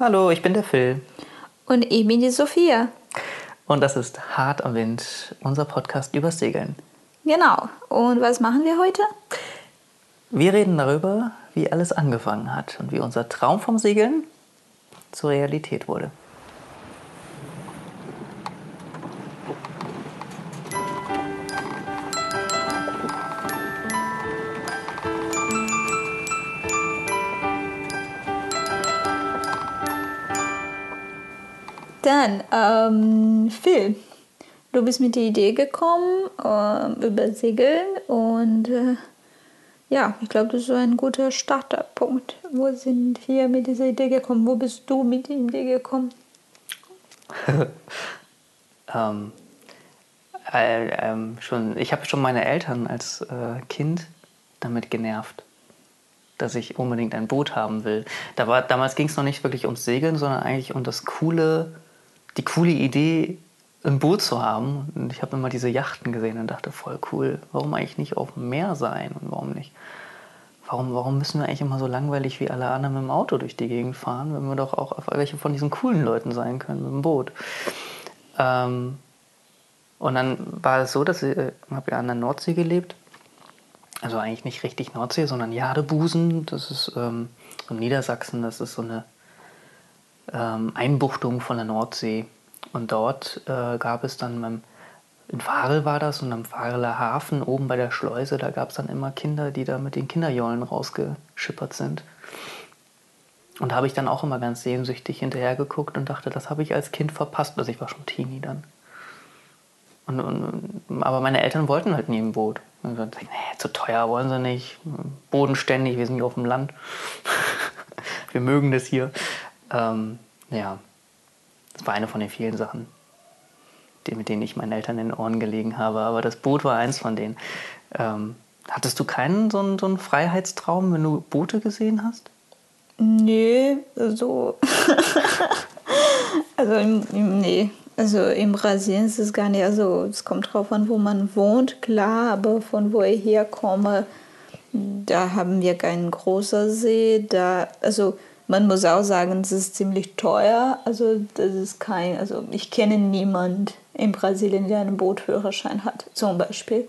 Hallo, ich bin der Phil. Und ich bin die Sophia. Und das ist Hart am Wind, unser Podcast über Segeln. Genau. Und was machen wir heute? Wir reden darüber, wie alles angefangen hat und wie unser Traum vom Segeln zur Realität wurde. Dann, ähm, Phil, du bist mit der Idee gekommen äh, über Segeln und äh, ja, ich glaube, das ist so ein guter Starterpunkt. Wo sind wir mit dieser Idee gekommen? Wo bist du mit der Idee gekommen? ähm, äh, ähm, schon, ich habe schon meine Eltern als äh, Kind damit genervt, dass ich unbedingt ein Boot haben will. Da war, damals ging es noch nicht wirklich ums Segeln, sondern eigentlich um das coole die coole Idee, ein Boot zu haben. Und ich habe immer diese Yachten gesehen und dachte, voll cool, warum eigentlich nicht auf dem Meer sein und warum nicht? Warum, warum müssen wir eigentlich immer so langweilig wie alle anderen mit dem Auto durch die Gegend fahren, wenn wir doch auch auf welche von diesen coolen Leuten sein können mit dem Boot? Ähm, und dann war es so, dass ich äh, habe ja an der Nordsee gelebt. Also eigentlich nicht richtig Nordsee, sondern Jadebusen. Das ist ähm, in Niedersachsen, das ist so eine ähm, Einbuchtung von der Nordsee. Und dort äh, gab es dann beim, in Farel war das und am Fareler Hafen oben bei der Schleuse, da gab es dann immer Kinder, die da mit den Kinderjollen rausgeschippert sind. Und da habe ich dann auch immer ganz sehnsüchtig hinterher geguckt und dachte, das habe ich als Kind verpasst. Also ich war schon Teenie dann. Und, und, aber meine Eltern wollten halt nie ein Boot. Und ich dachte, nee, zu teuer wollen sie nicht. Bodenständig, wir sind hier auf dem Land. wir mögen das hier. Ähm, ja, das war eine von den vielen Sachen, die, mit denen ich meinen Eltern in den Ohren gelegen habe. Aber das Boot war eins von denen. Ähm, hattest du keinen so einen, so einen Freiheitstraum, wenn du Boote gesehen hast? Nee, so. also, nee. Also in Brasilien ist es gar nicht, also es kommt drauf an, wo man wohnt, klar, aber von wo ich herkomme, da haben wir keinen großen See, da, also man muss auch sagen, es ist ziemlich teuer. Also das ist kein, also ich kenne niemanden in Brasilien, der einen Bootführerschein hat, zum Beispiel.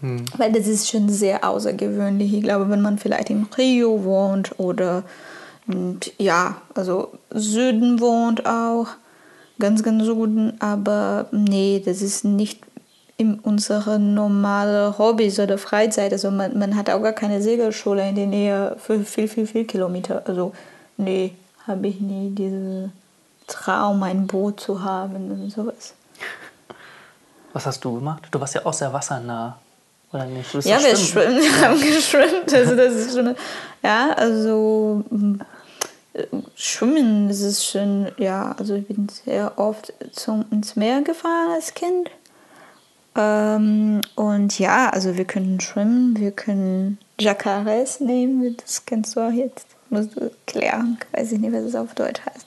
Hm. Weil das ist schon sehr außergewöhnlich. Ich glaube, wenn man vielleicht in Rio wohnt oder ja, also Süden wohnt auch, ganz, ganz Süden, aber nee, das ist nicht in unsere normale Hobbys oder Freizeit. Also man, man hat auch gar keine Segelschule in der Nähe für viel, viel, viel Kilometer. Also nee, habe ich nie diesen Traum, ein Boot zu haben und sowas. Was hast du gemacht? Du warst ja auch sehr wassernah, oder nicht? ja, wir schwimmen, wir haben geschwimmt. Also das ist schon, ja, also Schwimmen, das ist schon, ja, also ich bin sehr oft zum, ins Meer gefahren als Kind. Ähm, und ja, also wir können schwimmen, wir können Jacares nehmen, das kennst du auch jetzt musst du klären. Weiß ich nicht, was es auf Deutsch heißt.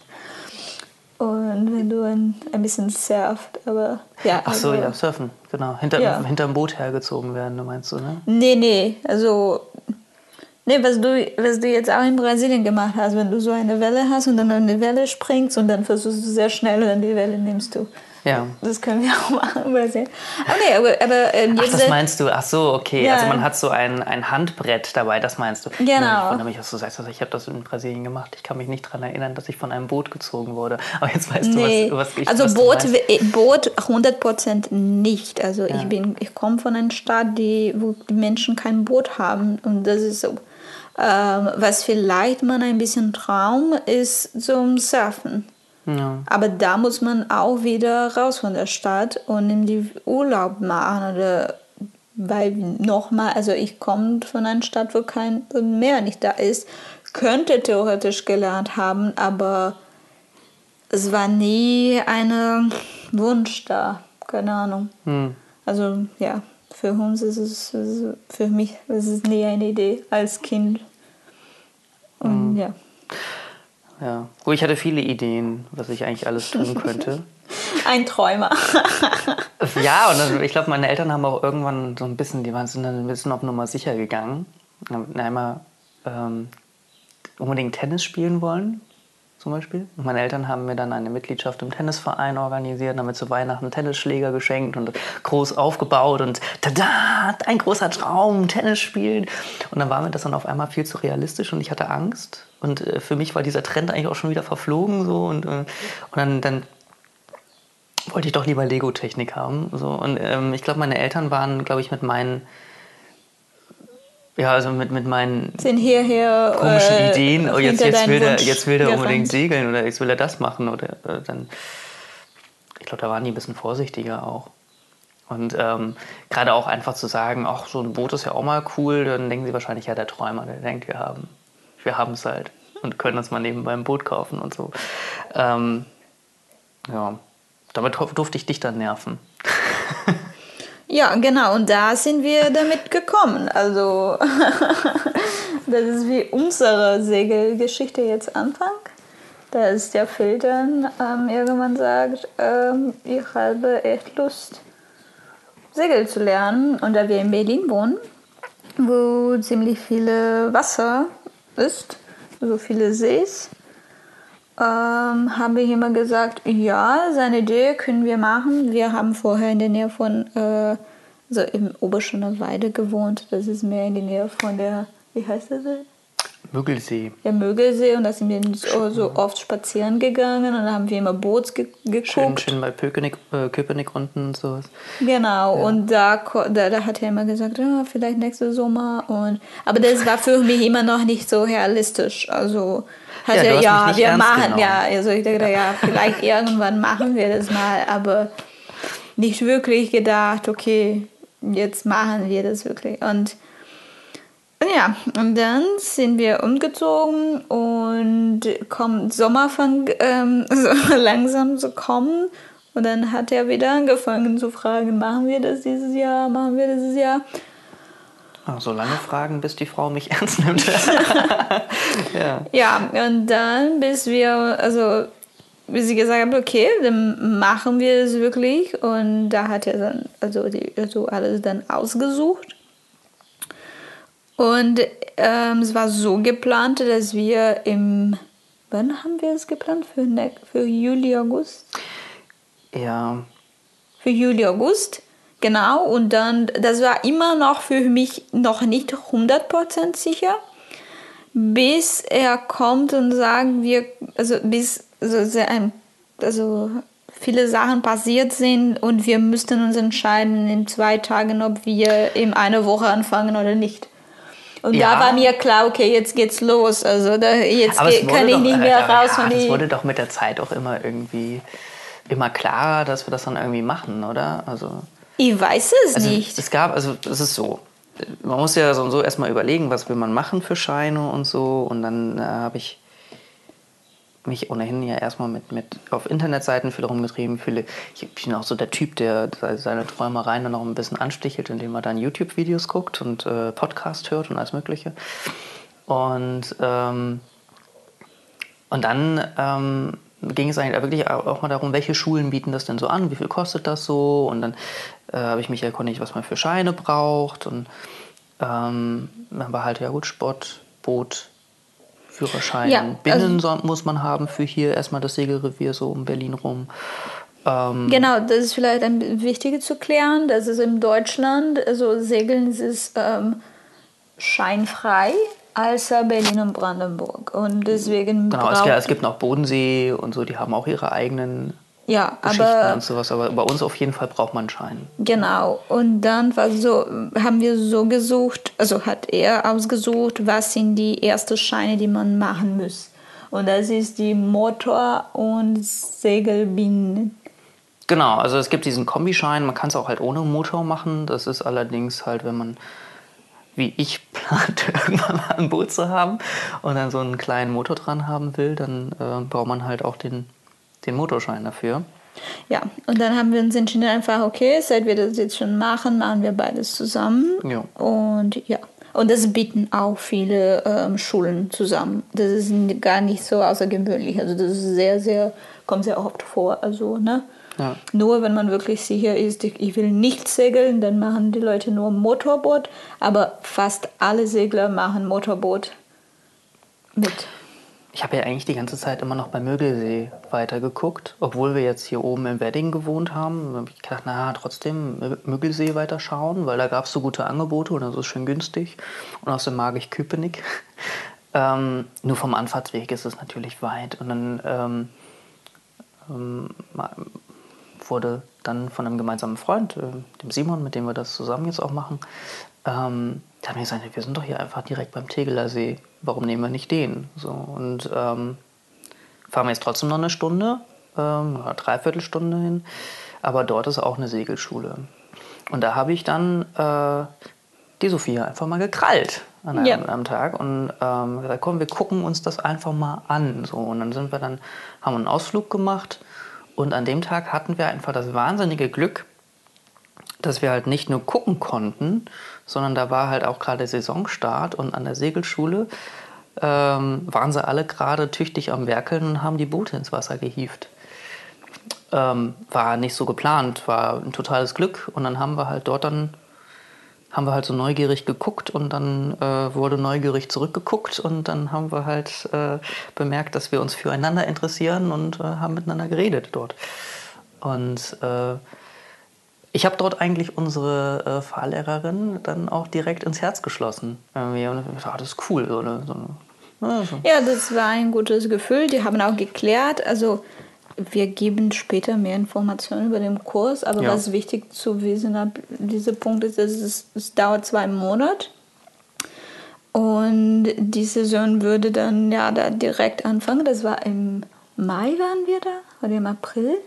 Und wenn du ein, ein bisschen surft, aber ja. Ach so, also, ja, surfen, genau. Hinter, ja. hinterm Boot hergezogen werden, meinst du, ne? Nee, nee, also. Nee, was du, was du jetzt auch in Brasilien gemacht hast, wenn du so eine Welle hast und dann eine Welle springst und dann versuchst du sehr schnell und dann die Welle nimmst du. Ja. Das können wir auch machen. Okay, aber, aber ähm, Ach, das meinst du? Ach so, okay. Ja. Also man hat so ein, ein Handbrett dabei, das meinst du? Genau. Ich wundere mich, dass du sagst, also ich habe das in Brasilien gemacht. Ich kann mich nicht daran erinnern, dass ich von einem Boot gezogen wurde. Aber jetzt weißt nee. du, was, was ich Also was Boot, Boot 100% nicht. Also ja. ich, ich komme von einer Stadt, die, wo die Menschen kein Boot haben. Und das ist so. Ähm, was vielleicht man ein bisschen Traum ist zum Surfen. Ja. Aber da muss man auch wieder raus von der Stadt und in die Urlaub machen oder weil nochmal, also ich komme von einer Stadt, wo kein Meer nicht da ist, könnte theoretisch gelernt haben, aber es war nie ein Wunsch da, keine Ahnung. Hm. Also ja, für uns ist es, für mich ist es nie eine Idee als Kind. Und hm. ja. Ja. Gut, ich hatte viele Ideen, was ich eigentlich alles tun könnte. Ein Träumer. ja, und dann, ich glaube, meine Eltern haben auch irgendwann so ein bisschen, die waren sind dann ein bisschen auf Nummer sicher gegangen. Einmal ähm, unbedingt Tennis spielen wollen. zum Beispiel. Und meine Eltern haben mir dann eine Mitgliedschaft im Tennisverein organisiert, haben mir zu Weihnachten Tennisschläger geschenkt und groß aufgebaut und tada, ein großer Traum, Tennis spielen. Und dann war mir das dann auf einmal viel zu realistisch und ich hatte Angst. Und äh, für mich war dieser Trend eigentlich auch schon wieder verflogen so und, äh, und dann, dann wollte ich doch lieber Lego-Technik haben. So. Und ähm, ich glaube, meine Eltern waren, glaube ich, mit meinen ja, also mit, mit meinen Sind hierher komischen äh, Ideen, oh, jetzt, jetzt, will der, jetzt will der unbedingt segeln oder jetzt will er das machen oder äh, dann. Ich glaube, da waren die ein bisschen vorsichtiger auch. Und ähm, gerade auch einfach zu sagen, ach, so ein Boot ist ja auch mal cool, dann denken sie wahrscheinlich, ja, der Träumer, der denkt, wir haben wir haben es halt und können uns mal nebenbei ein Boot kaufen und so. Ähm, ja, damit durfte ich dich dann nerven. Ja, genau. Und da sind wir damit gekommen. Also, das ist wie unsere Segelgeschichte jetzt anfängt. Da ist der dann ähm, irgendwann sagt, ähm, ich habe echt Lust, Segel zu lernen. Und da wir in Berlin wohnen, wo ziemlich viele Wasser ist, so viele Sees, ähm, haben wir immer gesagt, ja, seine Idee können wir machen. Wir haben vorher in der Nähe von, äh, also im Oberschöner Weide gewohnt. Das ist mehr in der Nähe von der, wie heißt das? See? Müggelsee. Der Mögelsee. Und da sind wir so, so oft spazieren gegangen und da haben wir immer Boots ge geguckt. Schön, schön bei Köpenick, äh, Köpenick unten und sowas. Genau, und da, da, da hat er immer gesagt, ja, vielleicht nächsten Sommer. Und, aber das war für mich immer noch nicht so realistisch. Also hat Ja, er, ja, wir machen, genommen. ja, also ich dachte, ja, vielleicht irgendwann machen wir das mal, aber nicht wirklich gedacht, okay, jetzt machen wir das wirklich. Und ja, und dann sind wir umgezogen und kommt Sommer fang, ähm, so langsam zu kommen. Und dann hat er wieder angefangen zu fragen, machen wir das dieses Jahr, machen wir das dieses Jahr. Ah, so lange fragen, bis die Frau mich ernst nimmt. ja. Ja, und dann, bis wir, also, bis sie gesagt haben, okay, dann machen wir es wirklich. Und da hat er dann, also, die, also alles dann ausgesucht. Und ähm, es war so geplant, dass wir im, wann haben wir es geplant? Für, ne, für Juli, August? ja, Für Juli, August. Genau, und dann, das war immer noch für mich noch nicht 100% sicher, bis er kommt und sagt, wir, also bis also, sehr also viele Sachen passiert sind und wir müssten uns entscheiden in zwei Tagen, ob wir in einer Woche anfangen oder nicht. Und Ja. da war mir klar, okay, jetzt geht's los. Also da, jetzt aber es ge- wurde kann ich doch, nicht äh, mehr ja, raus von Es wurde doch mit der Zeit auch immer irgendwie immer klarer, dass wir das dann irgendwie machen, oder? Also, Ich weiß es also nicht. es gab, also es ist so. Man muss ja so und so erstmal überlegen, was will man machen für Scheine und so. Und dann äh, habe ich mich ohnehin ja erstmal mit, mit auf Internetseiten viel rumgetrieben. Viele, ich bin auch so der Typ, der seine Träumereien dann noch ein bisschen anstichelt, indem er dann YouTube-Videos guckt und äh, Podcast hört und alles Mögliche. Und, ähm, und dann ähm, ging es eigentlich wirklich auch mal darum, welche Schulen bieten das denn so an, wie viel kostet das so? Und dann äh, habe ich mich erkundigt, was man für Scheine braucht. Und ähm, dann war halt, ja gut, Sport, Boot, Führerschein, Ja, also- Binnen so- muss man haben für hier erstmal das Segelrevier so um Berlin rum. Ähm, Genau, das ist vielleicht ein wichtig zu klären. Das ist in Deutschland, also Segeln ist ähm, scheinfrei, außer Berlin und Brandenburg. Und deswegen Genau, es gibt noch Bodensee und so, die haben auch ihre eigenen ja, Geschichten aber und sowas, aber bei uns auf jeden Fall braucht man einen Schein. Genau, und dann war so, haben wir so gesucht, also hat er ausgesucht, was sind die ersten Scheine, die man machen muss. Und das ist die Motor- und Segelbinden. Genau, also es gibt diesen Kombischein, man kann es auch halt ohne Motor machen. Das ist allerdings halt, wenn man, wie ich plant, irgendwann mal ein Boot zu haben und dann so einen kleinen Motor dran haben will, dann äh, braucht man halt auch den, den Motorschein dafür. Ja, und dann haben wir uns entschieden, einfach, okay, seit wir das jetzt schon machen, machen wir beides zusammen. Ja. Und ja, und das bieten auch viele ähm, Schulen zusammen. Das ist gar nicht so außergewöhnlich. Also das ist sehr, sehr, kommt sehr oft vor. Also, ne? Ja. Nur wenn man wirklich sicher ist, ich will nicht segeln, dann machen die Leute nur Motorboot. Aber fast alle Segler machen Motorboot mit. Ich habe ja eigentlich die ganze Zeit immer noch bei Mögelsee weitergeguckt, obwohl wir jetzt hier oben im Wedding gewohnt haben. Habe ich gedacht, na trotzdem Mögelsee weiterschauen, weil da gab es so gute Angebote und das ist schön günstig. Und außerdem mag ich Köpenick. ähm, nur vom Anfahrtsweg ist es natürlich weit. Und dann ähm, ähm, wurde dann von einem gemeinsamen Freund, äh, dem Simon, mit dem wir das zusammen jetzt auch machen, ähm, der hat mir gesagt, wir sind doch hier einfach direkt beim Tegeler See. Warum nehmen wir nicht den? So, und ähm, fahren wir jetzt trotzdem noch eine Stunde, ähm, oder dreiviertel Stunde hin. Aber dort ist auch eine Segelschule. Und da habe ich dann äh, die Sophia einfach mal gekrallt an einem, ja. Tag und ähm, gesagt, komm, wir gucken uns das einfach mal an. So. Und dann sind wir dann, haben einen Ausflug gemacht und an dem Tag hatten wir einfach das wahnsinnige Glück, dass wir halt nicht nur gucken konnten, sondern da war halt auch gerade Saisonstart und an der Segelschule ähm, waren sie alle gerade tüchtig am Werkeln und haben die Boote ins Wasser gehievt. Ähm, war nicht so geplant, war ein totales Glück und dann haben wir halt dort dann haben wir halt so neugierig geguckt und dann äh, wurde neugierig zurückgeguckt und dann haben wir halt äh, bemerkt, dass wir uns füreinander interessieren und äh, haben miteinander geredet dort. Und äh, ich habe dort eigentlich unsere äh, Fahrlehrerin dann auch direkt ins Herz geschlossen. Irgendwie. Und ich dachte, das ist cool. So eine, so eine, ja, so. ja, das war ein gutes Gefühl. Die haben auch geklärt. Also wir geben später mehr Informationen über den Kurs, aber ja. was wichtig zu wissen ab diesem Punkt ist, dass es, es dauert zwei Monate. Und die Saison würde dann ja da direkt anfangen. Das war im Mai waren wir da oder im April?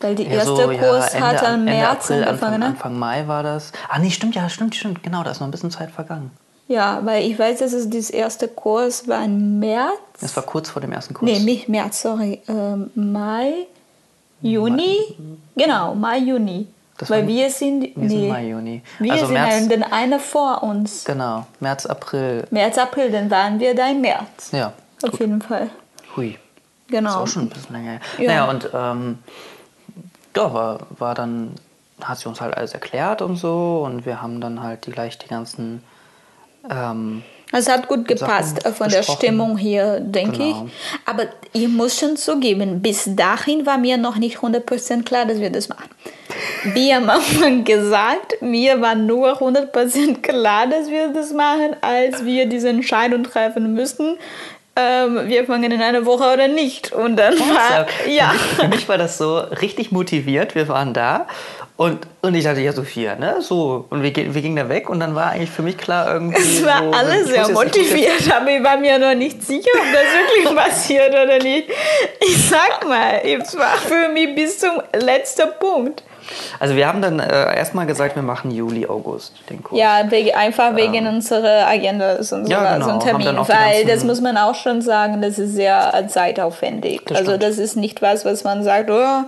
Weil die erste ja, so, Kurs ja, hat dann März April, angefangen, Anfang, ne? Anfang Mai war das. Ah, nee, stimmt, ja, stimmt, stimmt. Genau, da ist noch ein bisschen Zeit vergangen. Ja, weil ich weiß, dass es das erste Kurs war im März. Es war kurz vor dem ersten Kurs. Nee, nicht März, sorry. Ähm, Mai, Juni. Mai. Genau, Mai, Juni. Das weil wir sind, wir nee, sind Mai, Juni. Wir also sind März, den eine vor uns. Genau, März, April. März, April, dann waren wir da im März. Ja. Auf gut. jeden Fall. Hui. Genau. Das ist auch schon ein bisschen länger. Ja. Naja, und ähm, ja, war, war dann, hat sie uns halt alles erklärt und so und wir haben dann halt die, gleich die ganzen. Ähm, es hat gut gepasst Sachen von der Stimmung hier, denke genau. ich. Aber ich muss schon zugeben, bis dahin war mir noch nicht 100% klar, dass wir das machen. Wie am Anfang gesagt, mir war nur 100% klar, dass wir das machen, als wir diese Entscheidung treffen müssten ähm, wir fangen in einer Woche oder nicht. Und dann war, ja. Für mich, für mich war das so richtig motiviert. Wir waren da und, und ich dachte, ja, Sophia, ne? So. Und wir, wir gingen da weg und dann war eigentlich für mich klar irgendwie. Es war so, alles sehr motiviert, aber ich war mir noch nicht sicher, ob das wirklich passiert oder nicht. Ich sag mal, es war für mich bis zum letzten Punkt. Also wir haben dann äh, erstmal gesagt, wir machen Juli, August den Kurs. Ja, einfach wegen ähm, unserer Agenda und so, ja, genau, so ein Termin. Weil das muss man auch schon sagen, das ist sehr zeitaufwendig. Das also das ist nicht was, was man sagt, oh,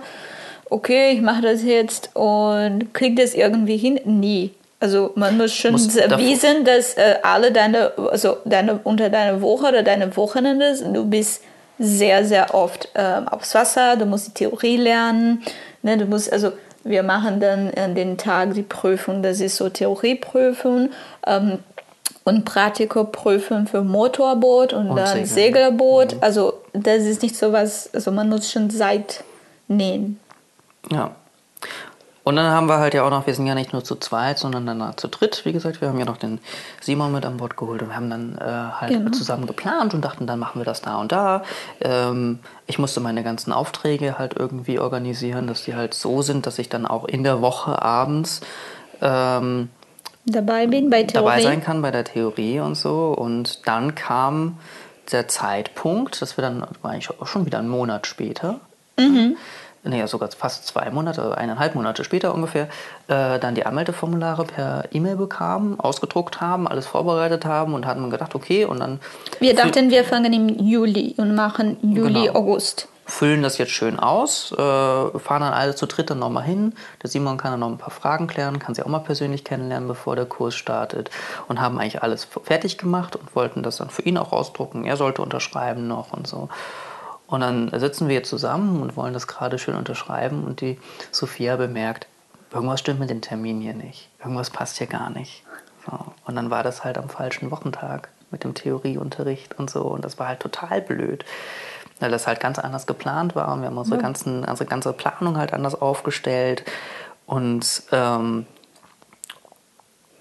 okay, ich mache das jetzt und kriege das irgendwie hin. Nie. Also man muss schon muss wissen, dass äh, alle deine, also deine, unter deiner Woche oder deine Wochenende, du bist sehr, sehr oft äh, aufs Wasser, du musst die Theorie lernen, ne, du musst, also wir machen dann an den Tag die Prüfung, das ist so Theorieprüfung ähm, und Praktikoprüfung für Motorboot und, und dann Segelboot. Mhm. Also das ist nicht so was, also man muss schon Zeit nehmen. Ja. Und dann haben wir halt ja auch noch, wir sind ja nicht nur zu zweit, sondern dann zu dritt, wie gesagt, wir haben ja noch den Simon mit an Bord geholt und wir haben dann äh, halt genau. zusammen geplant und dachten, dann machen wir das da und da. Ähm, ich musste meine ganzen Aufträge halt irgendwie organisieren, dass die halt so sind, dass ich dann auch in der Woche abends ähm, dabei bin bei Theorie. Dabei sein kann bei der Theorie und so. Und dann kam der Zeitpunkt, dass wir dann, war eigentlich auch schon wieder einen Monat später, mhm naja, sogar fast zwei Monate, eineinhalb Monate später ungefähr, äh, dann die Anmeldeformulare per E-Mail bekamen, ausgedruckt haben, alles vorbereitet haben und hatten gedacht, okay, und dann. Wir dachten, wir fangen im Juli und machen Juli, genau. August. Füllen das jetzt schön aus, äh, fahren dann alle zu dritt dann nochmal hin. Der Simon kann dann noch ein paar Fragen klären, kann sie auch mal persönlich kennenlernen, bevor der Kurs startet. Und haben eigentlich alles fertig gemacht und wollten das dann für ihn auch ausdrucken. Er sollte unterschreiben noch und so. Und dann sitzen wir zusammen und wollen das gerade schön unterschreiben und die Sophia bemerkt, irgendwas stimmt mit dem Termin hier nicht. Irgendwas passt hier gar nicht. So. Und dann war das halt am falschen Wochentag. mit dem Theorieunterricht und so. Und das war halt total blöd, weil das halt ganz anders geplant war. Und wir haben unsere, Ja. ganzen, unsere ganze Planung halt anders aufgestellt. Und ähm,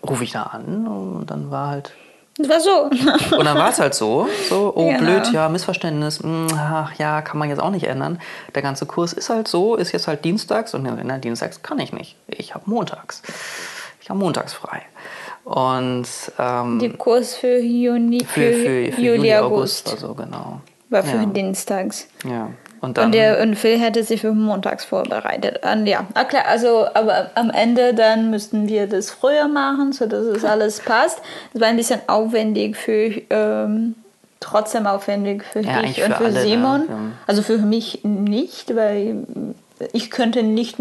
rufe ich da an und dann war halt Das war so. und dann war es halt so, so, oh Genau. blöd, ja, Missverständnis, hm, ach ja, kann man jetzt auch nicht ändern. Der ganze Kurs ist halt so, ist jetzt halt dienstags und na, dienstags kann ich nicht. Ich habe montags. Ich habe montags frei. Und ähm, Der Kurs für Juni, für, für, für Juli, August, also genau. war für ja. Dienstags. Ja. Und dann, Und, der, und Phil hätte sich für montags vorbereitet. Und ja, klar, also, aber am Ende dann müssten wir das früher machen, sodass es alles passt. Es war ein bisschen aufwendig für, ähm, trotzdem aufwendig für Ja, dich und für für ne? Simon. Ja. Also für mich nicht, weil ich könnte nicht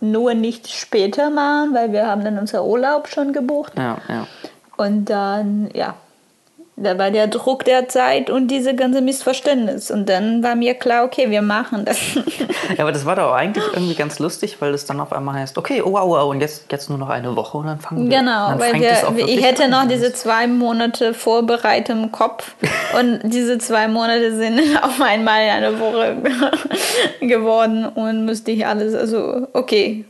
nur nicht später machen, weil wir haben dann unser Urlaub schon gebucht. ja, ja. Und dann, ja, da war der Druck der Zeit und diese ganze Missverständnis. Und dann war mir klar, okay, wir machen das. Ja, aber das war doch eigentlich irgendwie ganz lustig, weil es dann auf einmal heißt, okay, oh wow, wow, und jetzt, jetzt nur noch eine Woche und dann fangen wir Genau, weil fängt es auch wir, ich hätte an. noch diese zwei Monate vorbereitet im Kopf und diese zwei Monate sind auf einmal eine Woche geworden und müsste ich alles, also okay,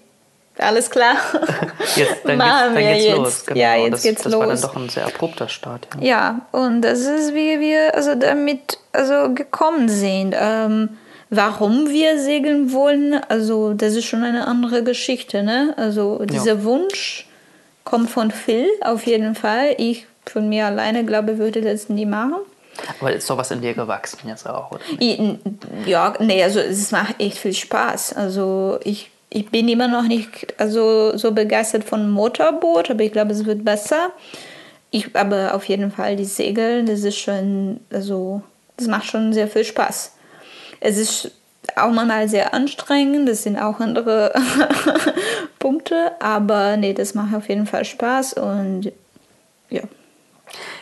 alles klar. Jetzt, dann Machen geht's, dann wir geht's jetzt. los. Genau. Ja, jetzt das, geht's das war dann los. doch ein sehr abrupter Start. Ja. Ja, und das ist, wie wir also damit also gekommen sind. Ähm, warum wir segeln wollen, also das ist schon eine andere Geschichte. Ne? Also dieser Wunsch kommt von Phil auf jeden Fall. Ich von mir alleine glaube, würde das nie machen. Aber ist doch was in dir gewachsen jetzt auch, oder? Ja, nee, also es macht echt viel Spaß. Also ich, ich bin immer noch nicht also so begeistert von Motorboot, aber ich glaube, es wird besser. Ich, aber auf jeden Fall die Segel, das ist schon, also das macht schon sehr viel Spaß. Es ist auch manchmal sehr anstrengend, das sind auch andere Punkte, aber nee, das macht auf jeden Fall Spaß und ja,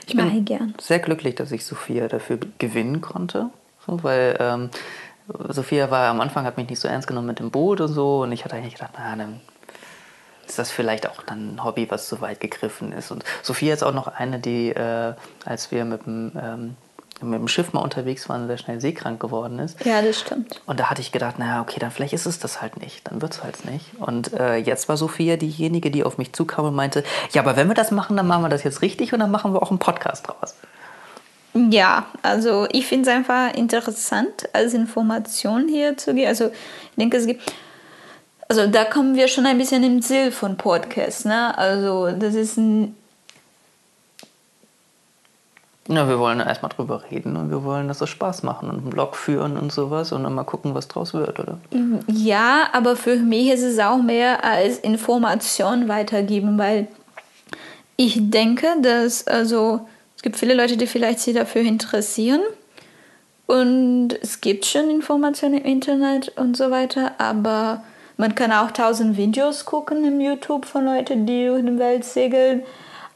ich bin- mache gern. Sehr glücklich, dass ich Sophia dafür gewinnen konnte. So, weil ähm, Sophia war am Anfang, hat mich nicht so ernst genommen mit dem Boot und so. Und ich hatte eigentlich gedacht, na, dann ist das vielleicht auch dann ein Hobby, was zu weit gegriffen ist. Und Sophia ist auch noch eine, die, äh, als wir mit dem, ähm, mit dem Schiff mal unterwegs waren, sehr schnell seekrank geworden ist. Ja, das stimmt. Und da hatte ich gedacht, naja, okay, dann vielleicht ist es das halt nicht. Dann wird es halt nicht. Und äh, jetzt war Sophia diejenige, die auf mich zukam und meinte, ja, aber wenn wir das machen, dann machen wir das jetzt richtig und dann machen wir auch einen Podcast draus. Ja, also ich finde es einfach interessant, als Information hier zu geben. Also ich denke, es gibt, also da kommen wir schon ein bisschen im Ziel von Podcasts. Ne? Also das ist ein, Ja, wir wollen erstmal drüber reden und wir wollen, dass es Spaß machen und einen Blog führen und sowas und dann mal gucken, was draus wird, oder? ja, aber für mich ist es auch mehr als Information weitergeben, weil ich denke, dass also es gibt viele Leute, die vielleicht sich dafür interessieren. Und es gibt schon Informationen im Internet und so weiter, aber man kann auch tausend Videos gucken im YouTube von Leuten, die durch die Welt segeln,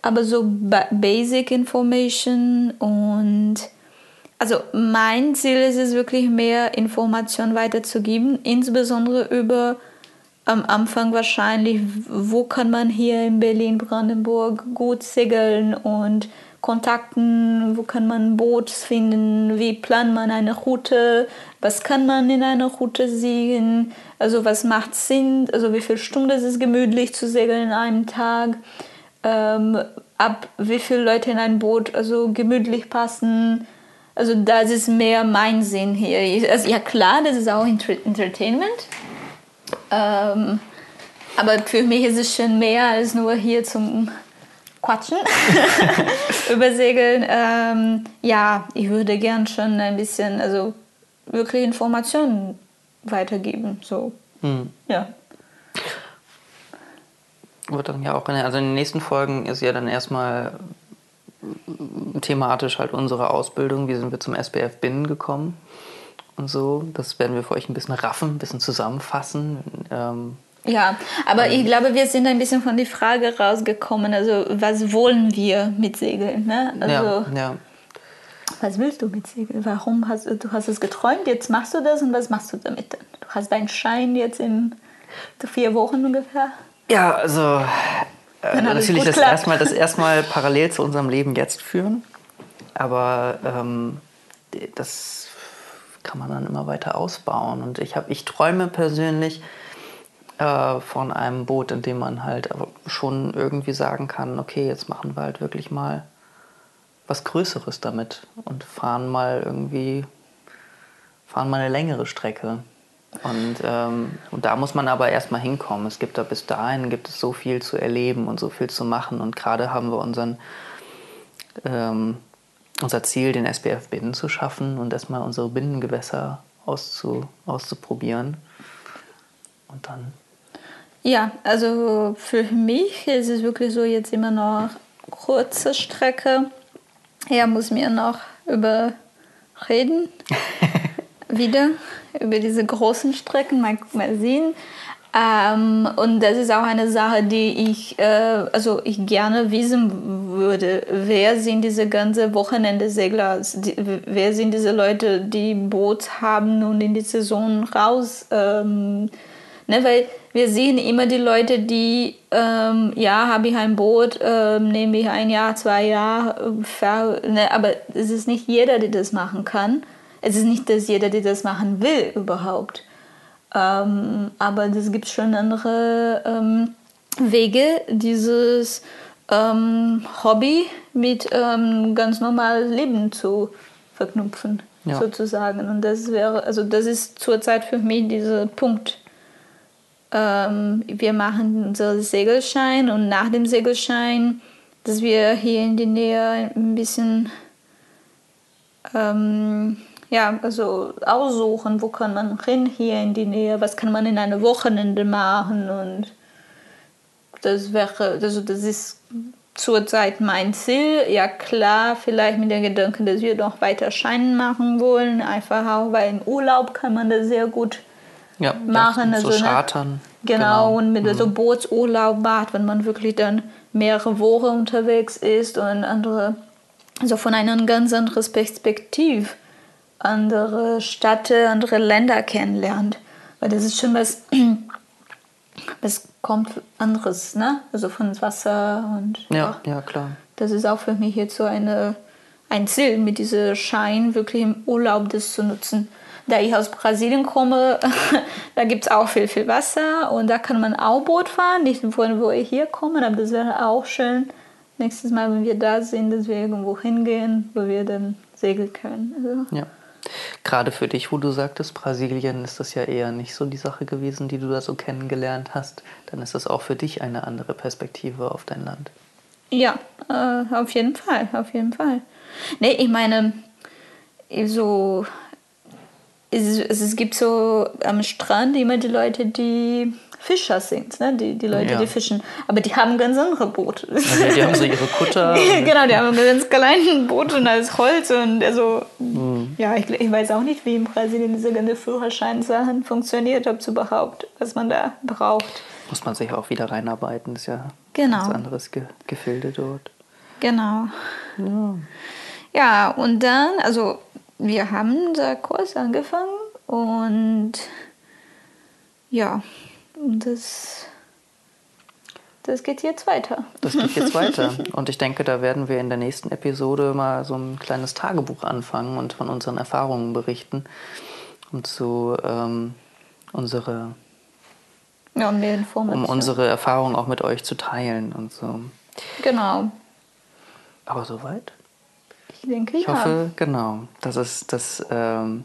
aber so ba Basic Information und also mein Ziel ist es wirklich mehr Informationen weiterzugeben, insbesondere über am Anfang wahrscheinlich, wo kann man hier in Berlin, Brandenburg gut segeln und Kontakten, wo kann man ein Boot finden, wie plant man eine Route, was kann man in einer Route sehen, also was macht Sinn, also wie viele Stunden ist es gemütlich zu segeln in einem Tag, ähm, ab wie viele Leute in ein Boot also gemütlich passen. Also das ist mehr mein Sinn hier. Also, ja klar, das ist auch Enter Entertainment. Ähm, aber für mich ist es schon mehr als nur hier zum Quatschen über Segeln. Ähm, ja, ich würde gern schon ein bisschen, also wirklich Informationen weitergeben. So, Hm. ja. Wird dann ja auch in, also in den nächsten Folgen ist ja dann erstmal thematisch halt unsere Ausbildung. Wie sind wir zum SBF Binnen gekommen und so. Das werden wir für euch ein bisschen raffen, ein bisschen zusammenfassen. Ähm, Ja, aber ich glaube, wir sind ein bisschen von der Frage rausgekommen. Also, was wollen wir mit Segeln? Ne? Also, ja, ja. was willst du mit Segeln? Warum hast du, du hast es geträumt, jetzt machst du das und was machst du damit dann? Du hast deinen Schein jetzt in vier Wochen ungefähr. Ja, also äh, natürlich das erstmal, das erstmal parallel zu unserem Leben jetzt führen. aber ähm, das kann man dann immer weiter ausbauen. Und ich, hab, ich träume persönlich äh, von einem Boot, in dem man halt schon irgendwie sagen kann, okay, jetzt machen wir halt wirklich mal was Größeres damit und fahren mal irgendwie, fahren mal eine längere Strecke. Und, ähm, und da muss man aber erstmal hinkommen. Es gibt da bis dahin gibt es so viel zu erleben und so viel zu machen. Und gerade haben wir unseren, ähm, unser Ziel, den SBF Binnen zu schaffen und erstmal unsere Binnengewässer auszu, auszuprobieren. Und dann. Ja, also für mich ist es wirklich so jetzt immer noch kurze Strecke. Er muss mir noch überreden. wieder über diese großen Strecken, mal, mal sehen. Ähm, und das ist auch eine Sache, die ich, äh, also ich gerne wissen würde. Wer sind diese ganze Wochenende-Segler? Die, wer sind diese Leute, die Boot haben und in die Saison raus? Ähm, ne, weil wir sehen immer die Leute, die, ähm, ja, habe ich ein Boot, ähm, nehme ich ein Jahr, zwei Jahre, äh, ne, aber es ist nicht jeder, der das machen kann. Es ist nicht, dass jeder, der das machen will, überhaupt. Ähm, aber es gibt schon andere ähm, Wege, dieses ähm, Hobby mit ähm, ganz normales Leben zu verknüpfen, ja. sozusagen. Und das wäre, also das ist zurzeit für mich dieser Punkt. Ähm, wir machen unseren Segelschein und nach dem Segelschein, dass wir hier in die Nähe ein bisschen ähm, ja, also aussuchen, wo kann man hin hier in die Nähe, was kann man in einem Wochenende machen und das wäre, also das ist zurzeit mein Ziel. Ja klar, vielleicht mit dem Gedanken, dass wir noch weiter Scheinen machen wollen, einfach auch, weil im Urlaub kann man das sehr gut ja, machen. Ja, so also, ne? chartern. Genau, genau, und mit mhm. so Bootsurlaub macht, wenn man wirklich dann mehrere Wochen unterwegs ist und andere, also von einer ganz anderen Perspektive andere Städte, andere Länder kennenlernt. Weil das ist schon was, das kommt anderes, ne? Also von Wasser und. Ja, ja, klar. Das ist auch für mich jetzt so eine, ein Ziel, mit diesem Schein wirklich im Urlaub das zu nutzen. Da ich aus Brasilien komme, da gibt es auch viel, viel Wasser und da kann man auch Boot fahren, nicht von wo ich hier komme, aber das wäre auch schön, nächstes Mal, wenn wir da sind, dass wir irgendwo hingehen, wo wir dann segeln können. Also. Ja. Gerade für dich, wo du sagtest, Brasilien ist das ja eher nicht so die Sache gewesen, die du da so kennengelernt hast. Dann ist das auch für dich eine andere Perspektive auf dein Land. Ja, äh, auf jeden Fall, auf jeden Fall. Nee, ich meine, so es, es gibt so am Strand immer die Leute, die Fischer sind, ne? die, die Leute, ja. die fischen. Aber die haben ganz andere Boote. Also die haben so ihre Kutter. genau, die haben ganz kleine Boote und alles Holz. Und also, mhm. ja, ich, ich, weiß auch nicht, wie in Brasilien diese ganze Führerscheinsachen funktioniert, ob es überhaupt, was man da braucht. Muss man sich auch wieder reinarbeiten, ist ja genau. ein ganz anderes Ge Gefilde dort. Genau. Ja. ja, und dann, also wir haben unser Kurs angefangen und ja, das, das geht jetzt weiter. Das geht jetzt weiter. Und ich denke, da werden wir in der nächsten Episode mal so ein kleines Tagebuch anfangen und von unseren Erfahrungen berichten, um zu ähm, unsere ja, um unsere Erfahrungen auch mit euch zu teilen und so. Genau. Aber soweit? Ich denke, ich ja. hoffe, genau, dass es, dass ähm,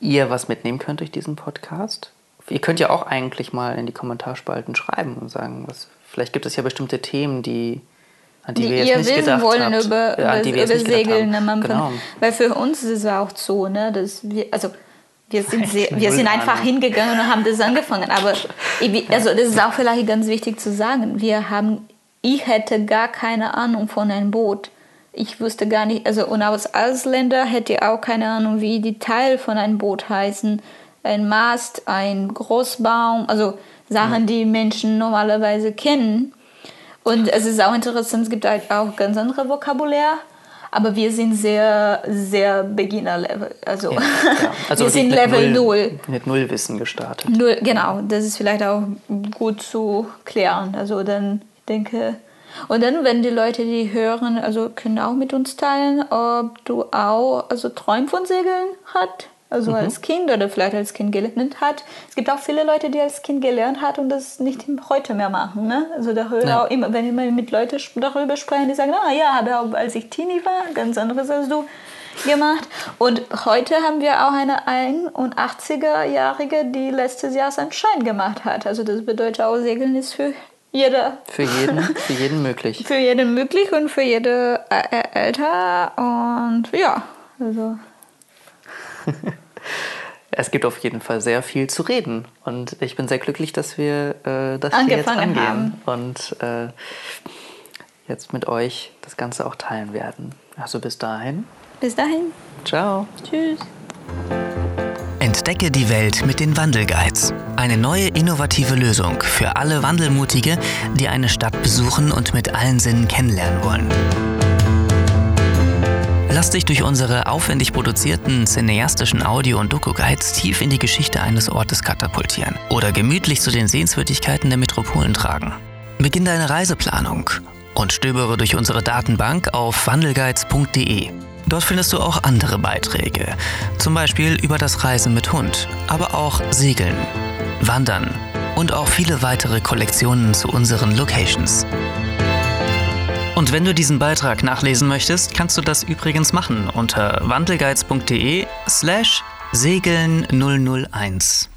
ihr was mitnehmen könnt durch diesen Podcast. Ihr könnt ja auch eigentlich mal in die Kommentarspalten schreiben und sagen, was, vielleicht gibt es ja bestimmte Themen, die, an die, die wir jetzt nicht gedacht wollen habt, über, ja, über, über Segeln. Ne, genau. weil für uns ist es auch so, ne, dass wir, also wir sind, sehr, wir sind einfach hingegangen und haben das angefangen. Aber also das ist auch vielleicht ganz wichtig zu sagen. Wir haben, ich hätte gar keine Ahnung von einem Boot. Ich wusste gar nicht, also und als Ausländer hätte ich auch keine Ahnung, wie die Teile von einem Boot heißen ein Mast, ein Großbaum, also Sachen, die Menschen normalerweise kennen. Und es ist auch interessant, es gibt halt auch ganz andere Vokabulär, aber wir sind sehr, sehr Beginner-Level. Also, ja, ja. also wir sind Level 0. Mit Nullwissen gestartet. Null, genau, das ist vielleicht auch gut zu klären. Also dann, ich denke, Und dann, wenn die Leute die hören, also können auch mit uns teilen, ob du auch also träumt von Segeln hat, also mhm. als Kind oder vielleicht als Kind gelernt hat. Es gibt auch viele Leute, die als Kind gelernt hat und das nicht heute mehr machen. Ne? Also darüber ja. auch immer, wenn ich mit Leuten darüber spreche, die sagen, ah ja, habe auch als ich Teenie war, ganz anderes als du gemacht. Und heute haben wir auch eine 81er-Jährige, die letztes Jahr seinen Schein gemacht hat. Also das bedeutet auch, Segeln ist für jeder. Für jeden, für jeden möglich. für jeden möglich und für jede äh, älter. Und ja, also. es gibt auf jeden Fall sehr viel zu reden. Und ich bin sehr glücklich, dass wir äh, das hier jetzt angehen haben. und äh, jetzt mit euch das Ganze auch teilen werden. Also bis dahin. Bis dahin. Ciao. Tschüss. Entdecke die Welt mit den Wandelguides. Eine neue innovative Lösung für alle Wandelmutige, die eine Stadt besuchen und mit allen Sinnen kennenlernen wollen. Lass dich durch unsere aufwendig produzierten cineastischen Audio- und Doku-Guides tief in die Geschichte eines Ortes katapultieren oder gemütlich zu den Sehenswürdigkeiten der Metropolen tragen. Beginn deine Reiseplanung und stöbere durch unsere Datenbank auf wandelguides.de. Dort findest du auch andere Beiträge, zum Beispiel über das Reisen mit Hund, aber auch Segeln, Wandern und auch viele weitere Kollektionen zu unseren Locations. Und wenn du diesen Beitrag nachlesen möchtest, kannst du das übrigens machen unter wandelguides.de slash segeln 001.